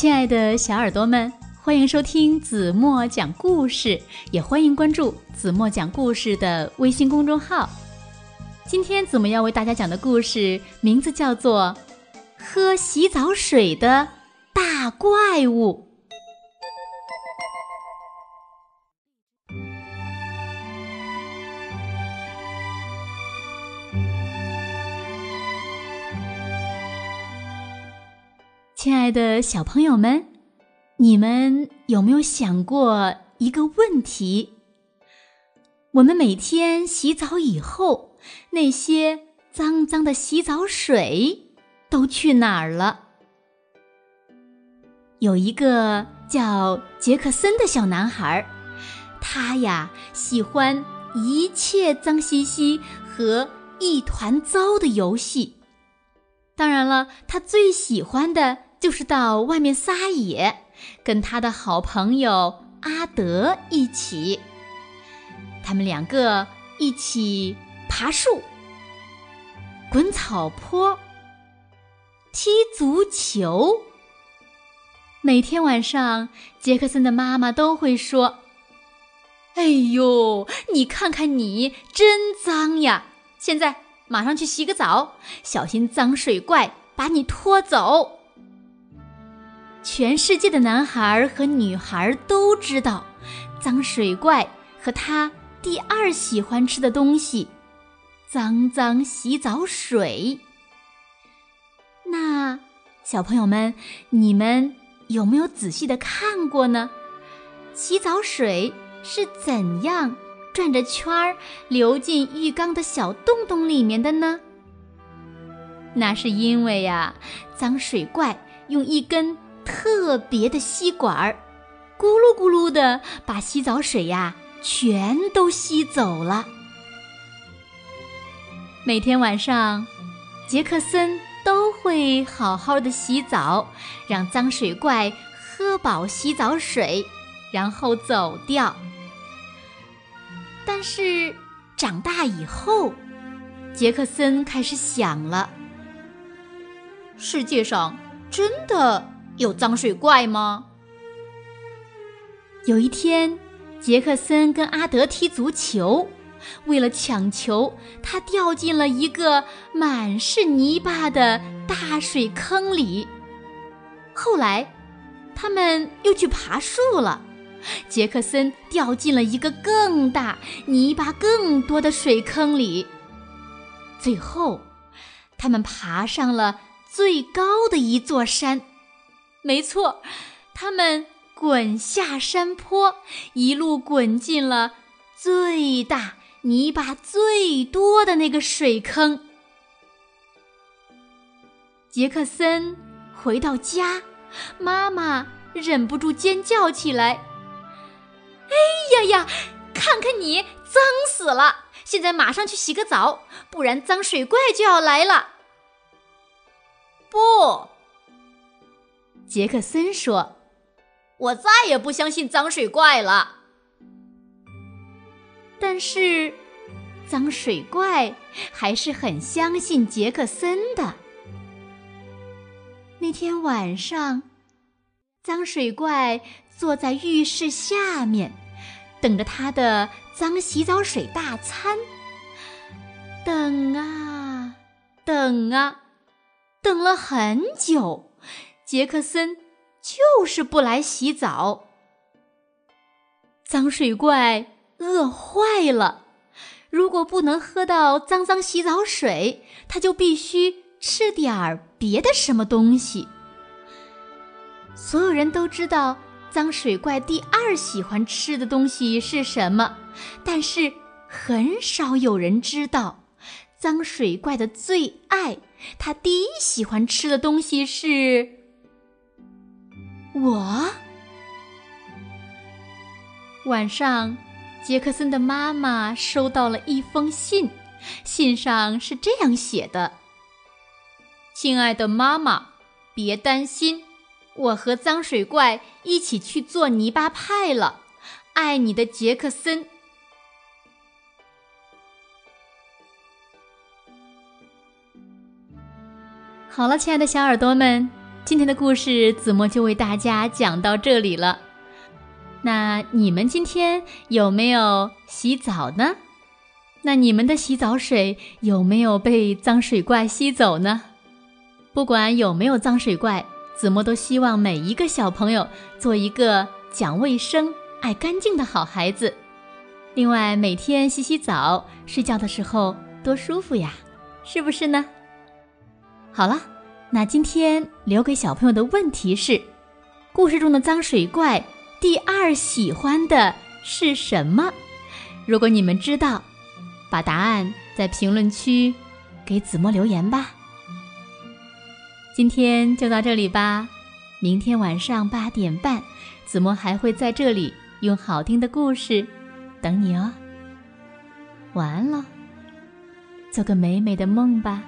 亲爱的小耳朵们，欢迎收听子墨讲故事，也欢迎关注子墨讲故事的微信公众号。今天子墨要为大家讲的故事名字叫做《喝洗澡水的大怪物》。的小朋友们，你们有没有想过一个问题？我们每天洗澡以后，那些脏脏的洗澡水都去哪儿了？有一个叫杰克森的小男孩，他呀喜欢一切脏兮兮和一团糟的游戏。当然了，他最喜欢的。就是到外面撒野，跟他的好朋友阿德一起。他们两个一起爬树、滚草坡、踢足球。每天晚上，杰克森的妈妈都会说：“哎呦，你看看你，真脏呀！现在马上去洗个澡，小心脏水怪把你拖走。”全世界的男孩和女孩都知道，脏水怪和他第二喜欢吃的东西——脏脏洗澡水。那小朋友们，你们有没有仔细的看过呢？洗澡水是怎样转着圈儿流进浴缸的小洞洞里面的呢？那是因为呀，脏水怪用一根。特别的吸管儿，咕噜咕噜的把洗澡水呀全都吸走了。每天晚上，杰克森都会好好的洗澡，让脏水怪喝饱洗澡水，然后走掉。但是长大以后，杰克森开始想了：世界上真的？有脏水怪吗？有一天，杰克森跟阿德踢足球，为了抢球，他掉进了一个满是泥巴的大水坑里。后来，他们又去爬树了，杰克森掉进了一个更大、泥巴更多的水坑里。最后，他们爬上了最高的一座山。没错，他们滚下山坡，一路滚进了最大、泥巴最多的那个水坑。杰克森回到家，妈妈忍不住尖叫起来：“哎呀呀，看看你，脏死了！现在马上去洗个澡，不然脏水怪就要来了。”不。杰克森说：“我再也不相信脏水怪了。”但是，脏水怪还是很相信杰克森的。那天晚上，脏水怪坐在浴室下面，等着他的脏洗澡水大餐。等啊，等啊，等了很久。杰克森就是不来洗澡。脏水怪饿坏了，如果不能喝到脏脏洗澡水，他就必须吃点儿别的什么东西。所有人都知道脏水怪第二喜欢吃的东西是什么，但是很少有人知道脏水怪的最爱，他第一喜欢吃的东西是。我晚上，杰克森的妈妈收到了一封信，信上是这样写的：“亲爱的妈妈，别担心，我和脏水怪一起去做泥巴派了。爱你的杰克森。”好了，亲爱的小耳朵们。今天的故事子墨就为大家讲到这里了。那你们今天有没有洗澡呢？那你们的洗澡水有没有被脏水怪吸走呢？不管有没有脏水怪，子墨都希望每一个小朋友做一个讲卫生、爱干净的好孩子。另外，每天洗洗澡，睡觉的时候多舒服呀，是不是呢？好了，那今天留给小朋友的问题是：故事中的脏水怪第二喜欢的是什么？如果你们知道，把答案在评论区给子墨留言吧。今天就到这里吧，明天晚上八点半，子墨还会在这里用好听的故事等你哦。晚安了，做个美美的梦吧。